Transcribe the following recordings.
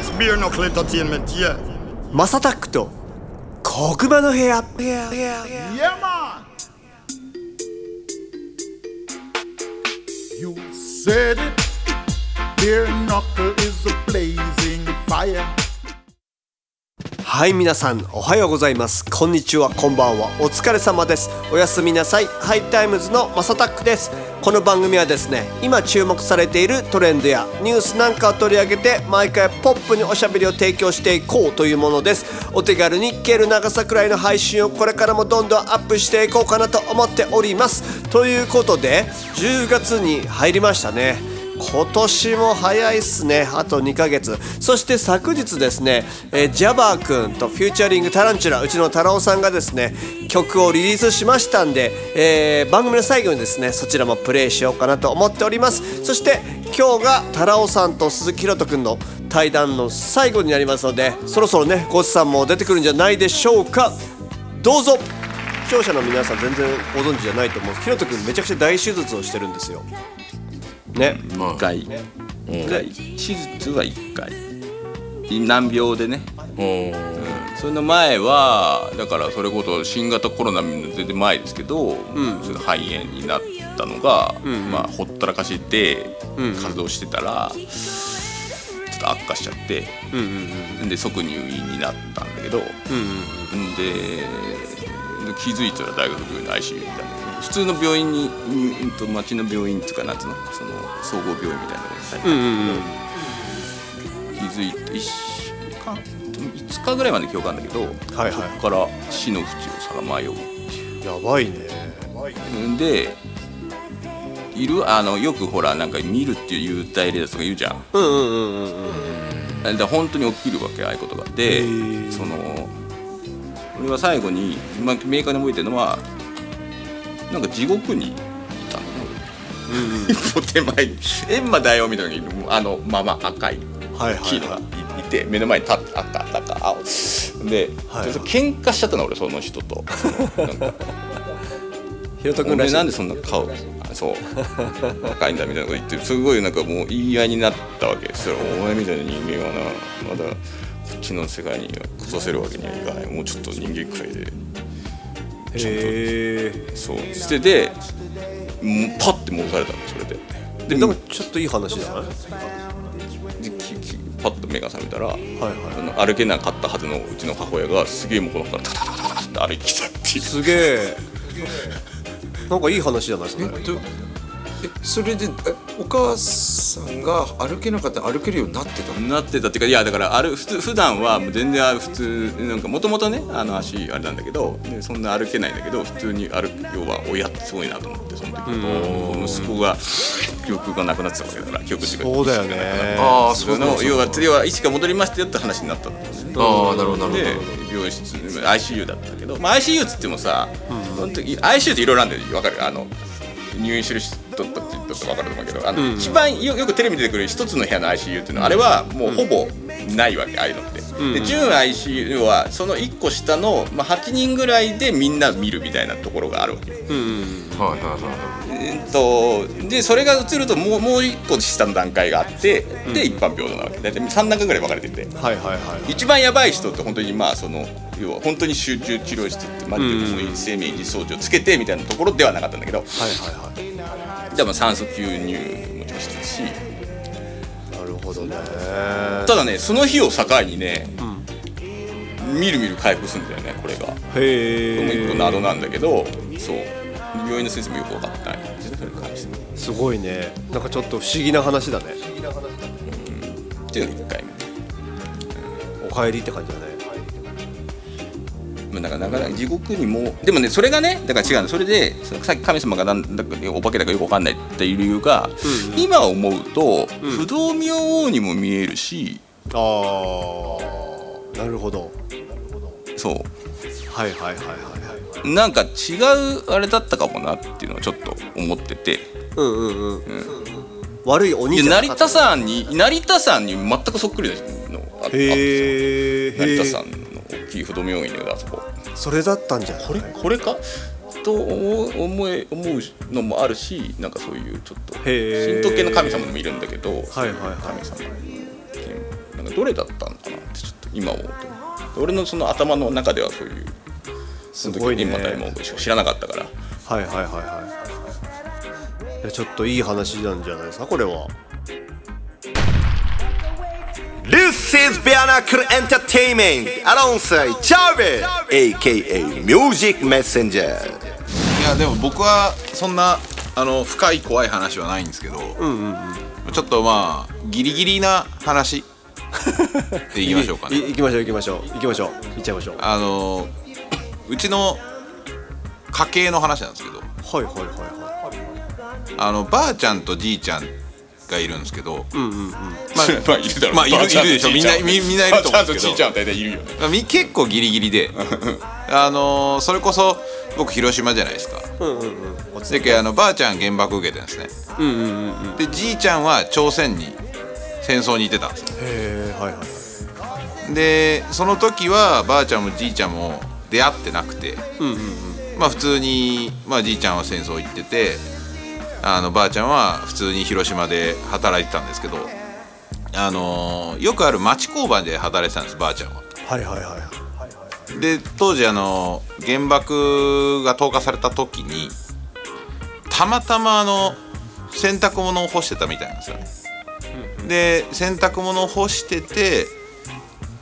It's Beer Knuckle Entertainment, yeah. マサタックと小熊の部屋 Yeah, man. You said it. Beer Knuckle is a blazing fire. はい皆さんおはようございます。こんにちはこんばんは。お疲れ様です。おやすみなさい。ハイタイムズの MASSATTACK です。この番組はですね今注目されているトレンドやニュースなんかを取り上げて毎回ポップにおしゃべりを提供していこうというものです。お手軽に聞ける長さくらいの配信をこれからもどんどんアップしていこうかなと思っております。ということで10月に入りましたね。今年も早いっすね。あと2ヶ月。そして昨日ですね、えージャバー君とフューチャリングタランチュラうちの太郎さんがですね曲をリリースしましたんで、えー番組の最後にですねそちらもプレイしようかなと思っております。そして今日が太郎さんと鈴木ひろと君の対談の最後になりますのでそろそろねゴスさんも出てくるんじゃないでしょうか。どうぞ。視聴者の皆さん全然ご存知じゃないと思う。ひろと君めちゃくちゃ大手術をしてるんですよ。ね。1回、一回。手術は1回。難病でね、うん、それの前はだからそれこそ新型コロナの全然前ですけど、それで肺炎になったのが、まあ、ほったらかしで活動してたら、ちょっと悪化しちゃって、で即入院になったんだけど、でで気づいたら大学病院の ICU にいたんだけど普通の病院に、うんうんと町の病院っていうかなんつうのその総合病院みたいなところに入ったんだけど、気づいて1週間5日ぐらいまで記憶あるんだけど、はいはい。そこから死の淵をさらまようやばいねでいるあのよくほらなんか見るっていう幽体離脱とか言うじゃん。うんうんうんうんうん本当に起きるわけああいうことが。でその俺は最後に、まあ、明確に覚えてるのはなんか地獄にいたの。ね俺一歩手前に閻魔大王みたいなのがあのまま赤いはいはい黄色がはいいて目の前に立って赤赤青。で、はいはい。喧嘩しちゃったの俺その人と。ひろとお君らしなんでそんな顔あそう赤いんだみたいなこと言ってすごいなんかもう言い合いになったわけそしたらお前みたいな人間はなまだこっちの世界に来させるわけにはいかない。もうちょっと人間くらいでへえそう。捨ててもうパッて戻されたのそれで。ででもちょっといい話じゃない？パッと目が覚めたら、はいあの歩けなかったはずのうちの母親がすげえもうこのからタタタタタタって歩いてきたっていう。すげえ。なんかいい話じゃない？それ。えっとえそれでえお母さんが歩けなかったら歩けるようになってた？のなってたっていうかいやだからある普通普段はもう全然普通なんかもともとねあの足あれなんだけどでそんな歩けないんだけど普通に歩く要は親ってすごいなと思ってその時息子が記憶がなくなってたわけだから記憶っていうか。そうだよね。ああそうその要は要は意識が戻りましたよって話になったんだよね。ああなるほどなるほど。で病室 ICU だったけど、まあ、ICU っつってもさ、本当に ICU っていろいろあるんだよ。分かる？あの入院してる人とって分かると思うけどあの、一番よよくテレビ出てくる一つの部屋の ICU っていうのは、あれはもうほぼないわけああいうのって。で準 ICU はその1個下の、まあ、8人ぐらいでみんな見るみたいなところがあるわけ。はいはいはいえーっとでそれが移るともうもう一個下の段階があってで一般病棟なわけ大体3段階ぐらい分かれててはいはいはい一番やばい人って本当にまあその要は本当に集中治療室ってマジでそういう生命維持装置をつけてみたいなところではなかったんだけどはいはいはいでも酸素吸入もしてるし。なるほどね。ただねその日を境にね、みるみる回復するんだよねこれが。こへれも一個え謎なんだけどそう。病院の先生もよく分かってないすよねそれに関して。すごいね。なんかちょっと不思議な話だね。っていうのが1回目。お帰りって感じだねまあ、なん。かなかなか地獄にもでもねそれがねだから違うのそれでさっき神様がなんだかお化けだかよくわかんないっていう理由が、今思うと、不動明王にも見えるしああなるほど。そう。はいはいはいはいはい。なんか違うあれだったかもなっていうのはちょっと思ってて。うんうんうん、悪い鬼成田山に成田山に全くそっくりなのああっ成田山の大きい不動明王院のあそこ。それだったんじゃない？これこれか？と思う思え思うのもあるしなんかそういうちょっと神道系の神様でもいるんだけど、はいはいはい神様なんかどれだったのかなってちょっと今思うと。俺のその頭の中ではそういうすごいね。今誰も知らなかったから。はいはいはいはい。いやちょっといい話なんじゃないですかこれは This is Bernacle Entertainment. Alongside Charlie aka Music Messenger. いやでも僕はそんなあの深い怖い話はないんですけど、ちょっとまあギリギリな話。でいきましょうかね。い行きましょう行きましょう。行きましょう。行っちゃいましょう。あのうちの家系の話なんですけど。はいはいはいはあのばあちゃんとじいちゃんがいるんですけど、まあ いるだろう。まあいるいるでしょ。みんなみみんないると思うんですけど。ば ちゃんとちゃんは大体いるよね。結構ギリギリで。あのそれこそ僕広島じゃないですか。いうんうんうん。だけどあのばあちゃん原爆受けてるんですね、でじいちゃんは朝鮮に戦争に行ってたんですよ。へえはいはいでその時はばあちゃんもじいちゃんも出会ってなくて、まあ普通に、まあ、じいちゃんは戦争行っててあのばあちゃんは普通に広島で働いてたんですけどあのーよくある町工場で働いてたんですばあちゃんは。はいはいはいで当時あの原爆が投下された時にたまたまあの洗濯物を干してたみたいなんですよね。で洗濯物を干してて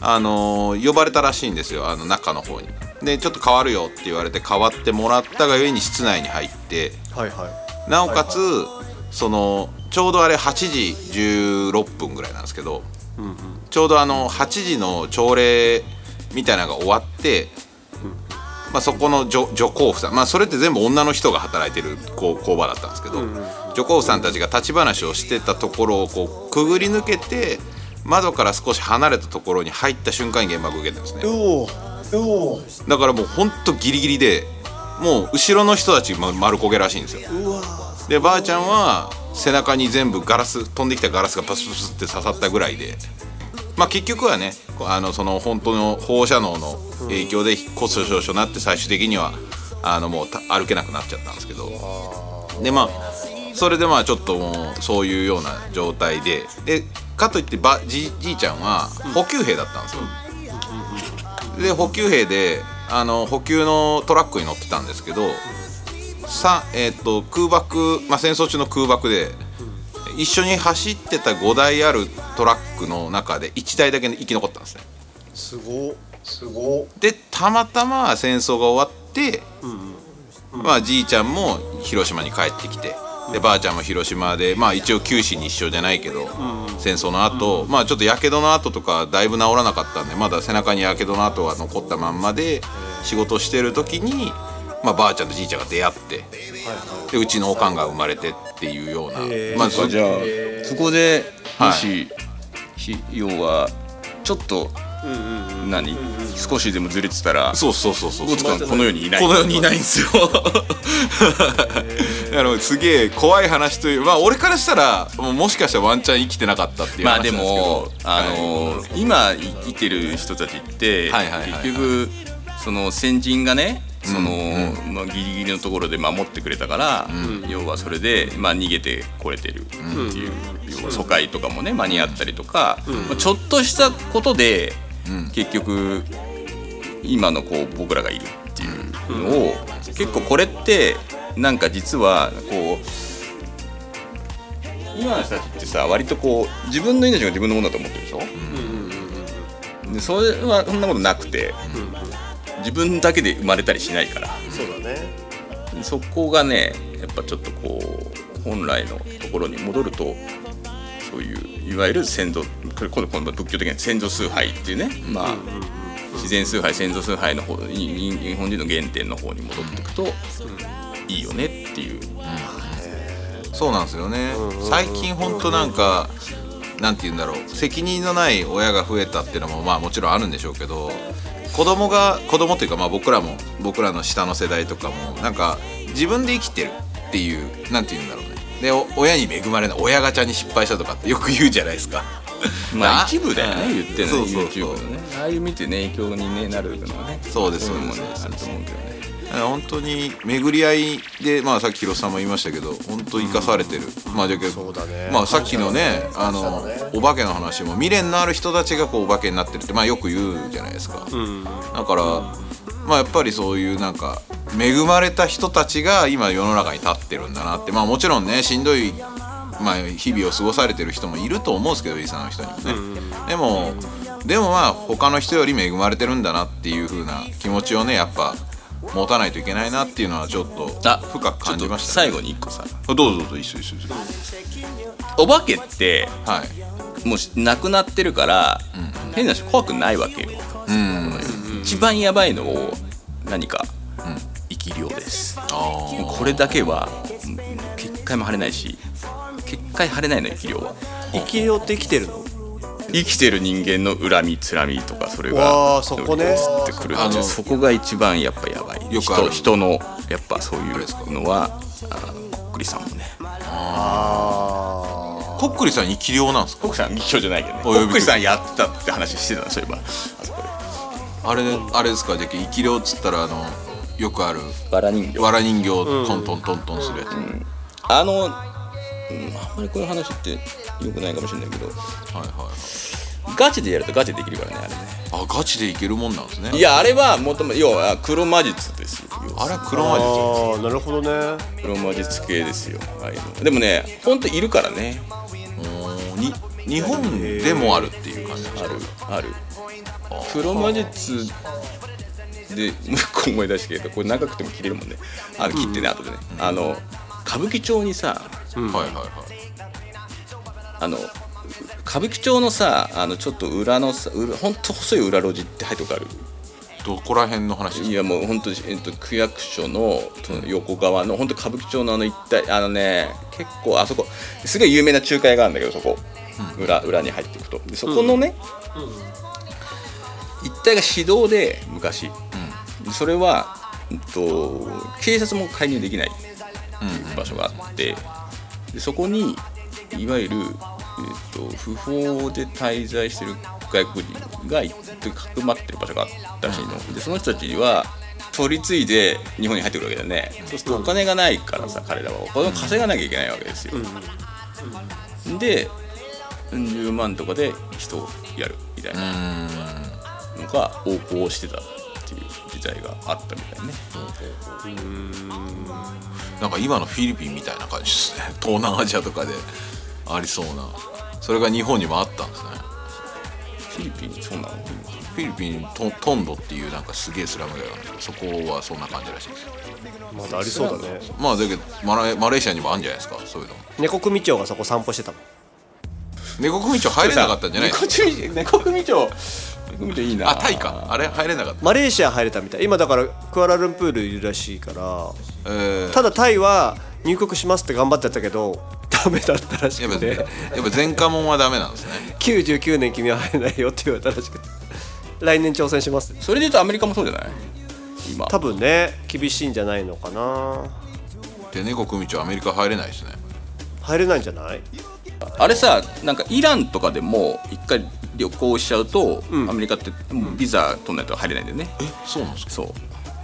あの呼ばれたらしいんですよあの中の方に。でちょっと変わるよって言われて変わってもらったがゆえに室内に入ってはいはいなおかつそのちょうどあれ8時16分ぐらいなんですけど、ちょうどあの8時の朝礼みたいなのが終わって、まあ、そこの女女工夫さん、まあ、それって全部女の人が働いてる工工場だったんですけど、女工夫さんたちが立ち話をしてたところをこうくぐり抜けて窓から少し離れたところに入った瞬間に原爆を受けてるんですね。おおおだからもうほんとギリギリでもう後ろの人たち丸焦げらしいんですよ。でばあちゃんは背中に全部ガラス飛んできたガラスがパスパスって刺さったぐらいで。まあ結局はねあのその本当の放射能の影響で骨粗しょう症になって最終的にはあのもう歩けなくなっちゃったんですけど。でまあそれでまあちょっともうそういうような状態で。でかといってばじじいちゃんは補給兵だったんですよ。で補給兵であの補給のトラックに乗ってたんですけど、さえー、と空爆、まあ、戦争中の空爆で、一緒に走ってた5台あるトラックの中で1台だけ生き残ったんですね。すごすごでたまたま戦争が終わって、まあ、じいちゃんも広島に帰ってきてでばあちゃんも広島でまあ一応九死に一生じゃないけど、戦争の後、まあちょっとやけどの跡とかだいぶ治らなかったんでまだ背中にやけどの跡が残ったまんまで仕事してる時に、まあ、ばあちゃんとじいちゃんが出会って、でうちのおかんが生まれてっていうような、まあそじゃあそこではい。もし、ひ要はちょっと、何、少しでもずれてたらそうそうそうそう。この世にいない。この世にいないんですよ あのすげえ怖い話というまあ俺からしたらもしかしたらワンチャン生きてなかったっていうまあで話なんですけど。もあのー今生きてる人たちって、はいはいはい。はい結局その先人がねその、まあ、ギリギリのところで守ってくれたから、要はそれで、まあ、逃げてこれてるっていう、要は疎開とかもね間に合ったりとか、まあ、ちょっとしたことで、結局今のこう僕らがいるっていうのを、結構これってなんか実はこう今の人たちってさ割とこう自分の命が自分のものだと思ってるでしょ、でそれはそんなことなくて、自分だけで生まれたりしないから。そうだね。そこがねやっぱちょっとこう本来のところに戻るとそういういわゆる先祖これ今度今度仏教的な先祖崇拝っていうね、まあ自然崇拝先祖崇拝の方にに日本人の原点の方に戻っていくと、いいよねっていう。そうなんですよね。最近ほんとなんかなんて言うんだろう。責任のない親が増えたっていうのもまあもちろんあるんでしょうけど子供が子供っていうかまあ僕らも僕らの下の世代とかもなんか自分で生きてるっていうなんて言うんだろうね。でお親に恵まれない親ガチャに失敗したとかってよく言うじゃないですか。まあな一部だよね言ってるのそうそうそう。YouTube のね。ああいう見てね影響に、ね、なるのはねそうですそうです。あると思うけどね本当に巡り合いで、まあ、さっき広瀬さんも言いましたけど本当生かされてる、まあじゃけどまあ、さっきのねあのお化けの話も未練のある人たちがこうお化けになってるって、まあ、よく言うじゃないですか、だから、まあ、やっぱりそういうなんか恵まれた人たちが今世の中に立ってるんだなってまあもちろんねしんどいまあ、日々を過ごされてる人もいると思うんですけどリサの人にもね、でもでもまあ他の人より恵まれてるんだなっていう風な気持ちをねやっぱ持たないといけないなっていうのはちょっとあ深く感じました、最後に一個さ。どうぞどうぞ一緒一緒お化けってはい。もうし亡くなってるから、変な話怖くないわけよ、一番やばいのを何か、生き量です。これだけはうん結界も張れないし結界張れないの生き量は。生き量って生きてるの生きてる人間の恨みつらみとかそれわがあそこね。移ってくるあのそこが一番やっぱやばい。よくある。人人のやっぱそういうのはあこっくりさんもね。こっくりさん生き量なんですか？こっくりさん一緒じゃないけどね。おこっくりさんやってたって話してたのそういえば。あそこであれあれですか？じゃあ生き量っつったらあのよくあるバラ人形。わら人形をトントントントンするやつ、あの、うん、あんまりこういう話ってよくないかもしれないけど。はいはいはい。ガチでやるとガチでできるからねあれね。あガチでいけるもんなんですね。いやあれはもとも要は黒魔術ですよあれは黒魔術。ああなるほどね。黒魔術系ですよああいうの。でもねほんといるからね。うんに日本でもあるっていう感じあるある。黒魔術でもう一個思い出したけどこれ長くても切れるもんね。あの切ってね後でね、あの歌舞伎町にさはいはいはい。あの歌舞伎町のさあのちょっと裏のさ裏ほんと細い裏路地って入ったことある？どこら辺の話？いやもう本当えっと区役所のその横側の本当歌舞伎町のあの一帯あのね結構あそこすごい有名な仲介があるんだけどそこ、裏裏に入っていくと。でそこのね、一帯が市道で昔、でそれは、うんと、警察も介入できない場所があってでそこにいわゆる、えっと、不法で滞在してる外国人が一時かくまってる場所があったらしいの、でその人たちは取り継いで日本に入ってくるわけだよね、そうするとお金がないからさ彼らは。お金を稼がなきゃいけないわけですよ、で10万とかで人をやるみたいなのが横行してた代があったみたいね。なんか今のフィリピンみたいな感じですね。東南アジアとかでありそうな。それが日本にもあったんですね。フィリピンそうなの？フィリピントトンドっていうなんかすげえスラム街があるんですけどそこはそんな感じらしいですまだありそうだね。まあだけどマレマレーシアにもあるんじゃないですかそういうの。猫組長がそこ散歩してたもん猫組長入れなかったんじゃない？猫組長猫組長いいな。あタイか。あれ入れなかった。マレーシア入れたみたい。今だからクアラルンプールいるらしいから。えー。ただタイは入国しますって頑張ってたけどダメだったらしやっぱくてやっぱ前科者はダメなんですね。99年君は入れないよって言われたらしくて。来年挑戦します。それで言うとアメリカもそうじゃない？今。多分ね厳しいんじゃないのかな。で猫組長アメリカ入れないですね入れないんじゃない？あれさなんかイランとかでも一回旅行しちゃうと、アメリカってもうビザ取んないと入れないんだよね、えそうなんですか？そう。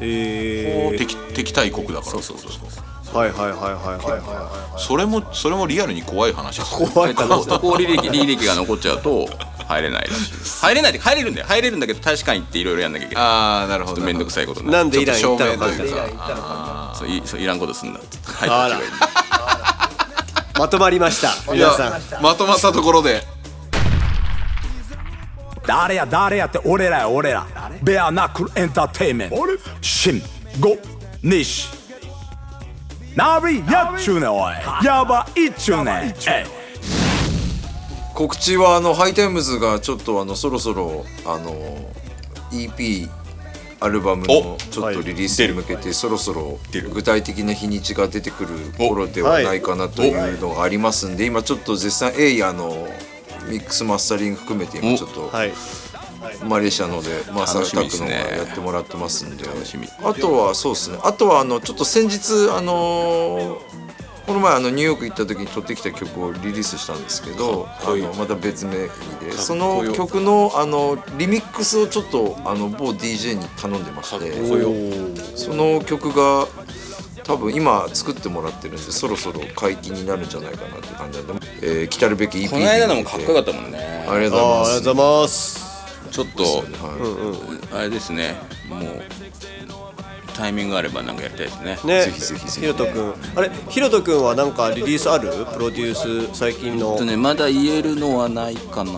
へえ敵敵対国だから。そうそうそう。そうはいはいはいはいはいはそれもそれもリアルに怖い話ですね。い怖いだ。からそこ履歴履歴が残っちゃうと入れないらしい。です入れないって入れるんだよ。入れるんだけど大使館行っていろいろやんなきゃいけない。ああなるほど面倒くさいことになるなんでイラン行ったのかちょっと証明というかかそういそういらんことすんなって入ってきてはいいまとまりました皆さん。まとまったところで。誰や誰やって俺らや俺ら。ベアナックルエンターテインメント。新五西ナビやっちゅうねんおい。やばいっちゅうね告知はあのハイタイムズがちょっとあのそろそろあの EP アルバムのちょっとリリースに向けてそろそろ具体的な日にちが出てくる頃ではないかなというのがありますんで今ちょっと絶賛エイあのミックスマスタリング含めて今ちょっとはい。マレーシアのでマーサータックのがやってもらってますんで。あとはそうですね。あとはあのちょっと先日あのこの前あのニューヨーク行った時に撮ってきた曲をリリースしたんですけどあのまた別名義でその曲のあのリミックスをちょっとあの某 DJ に頼んでましてその曲が多分今作ってもらってるんでそろそろ解禁になるんじゃないかなって感じなんで、えー、来たるべき EP この間のもかっこよかったもんね。ありがとうございます。ありがとうございます。ちょっと、あれですね。もうタイミングがあればなんかやりたいですね。ね。ぜひぜひぜひ。ひろとくん。あれひろとくんはなんかリリースある？プロデュース最近の？とねまだ言えるのはないかな。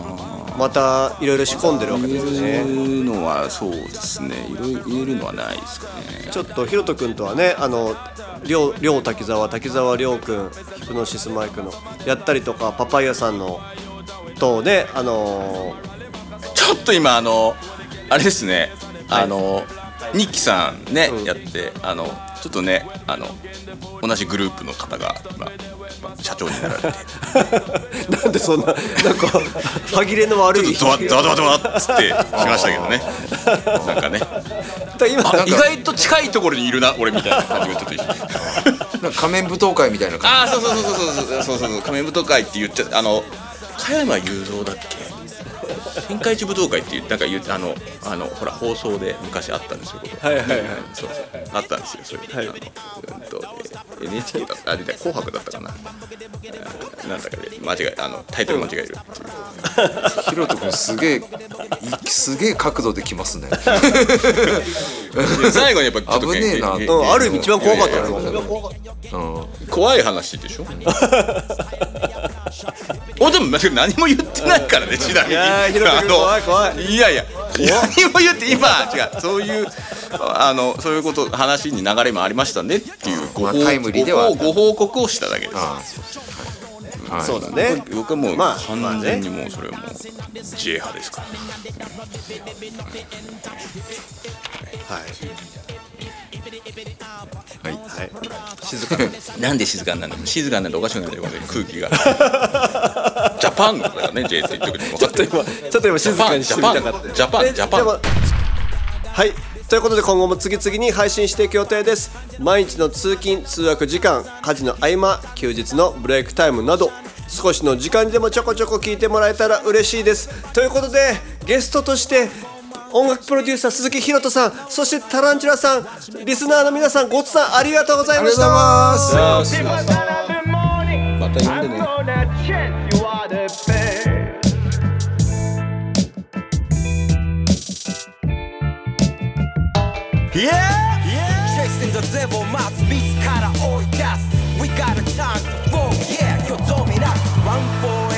またいろいろ仕込んでるわけ言ですよえねるのはそうですね。いろいろ言えるのはないですかね。ちょっとひろとくんとはねあのりょうりょう滝沢滝沢りょうくんヒプノシスマイクのやったりとかパパイヤさんのとねあのちょっと今あのあれですね。あの日記さんね、うん、やってあのちょっとねあの同じグループの方が、まあ、社長になられて。なんでそんななんか歯切れの悪いちょっとドワドワドワっつってしましたけどね。なんかね。意外と近いところにいるな俺みたいな。感じがちょっとなんか仮面舞踏会みたいな感じ。ああそうそうそうそうそうそうそう仮面舞踏会って言っちゃあの加山雄三だっけ天下一武道会っていうなんか言うあのあのほら放送で昔あったんですよ僕はいはいはい。そうそう。あったんですよそれ、はい。あのうんとえー NHK だった。あれだ紅白だったかな。なんだかで間違えあのタイトル間違えるっていう。じひろとくんすげえいすげえ角度できますね。最後にやっぱ危ねえな。えうんある意味一番怖かったよ。怖い話でしょ？おでも何も言ってないからねちなみに。いや怖い怖い。いやいや何も言って今違うそういうあのそういうこと話に流れもありましたねっていうご報まあタイムリーご報告をしただけです。はい、はい。そうだね。僕はもうまあ完全にもうそれはもう J 派ですからはいはい静か。に なんで静かになるの静かになるとおかしくなるよ空気が。ジャパンだよね J って言ってくれても。ちょっと今ちょっと今静かにしてみたかった。ジャパンでジャパン。はい。ということで今後も次々に配信していく予定です。毎日の通勤通学時間家事の合間休日のブレイクタイムなど少しの時間でもちょこちょこ聞いてもらえたら嬉しいです。ということでゲストとして音楽プロデューサー鈴木ひろとさんそしてタランチュラさんリスナーの皆さんごつさんありがとうございました。また呼んでね Yeah! Yeah! Chasing the devil We got a time yeah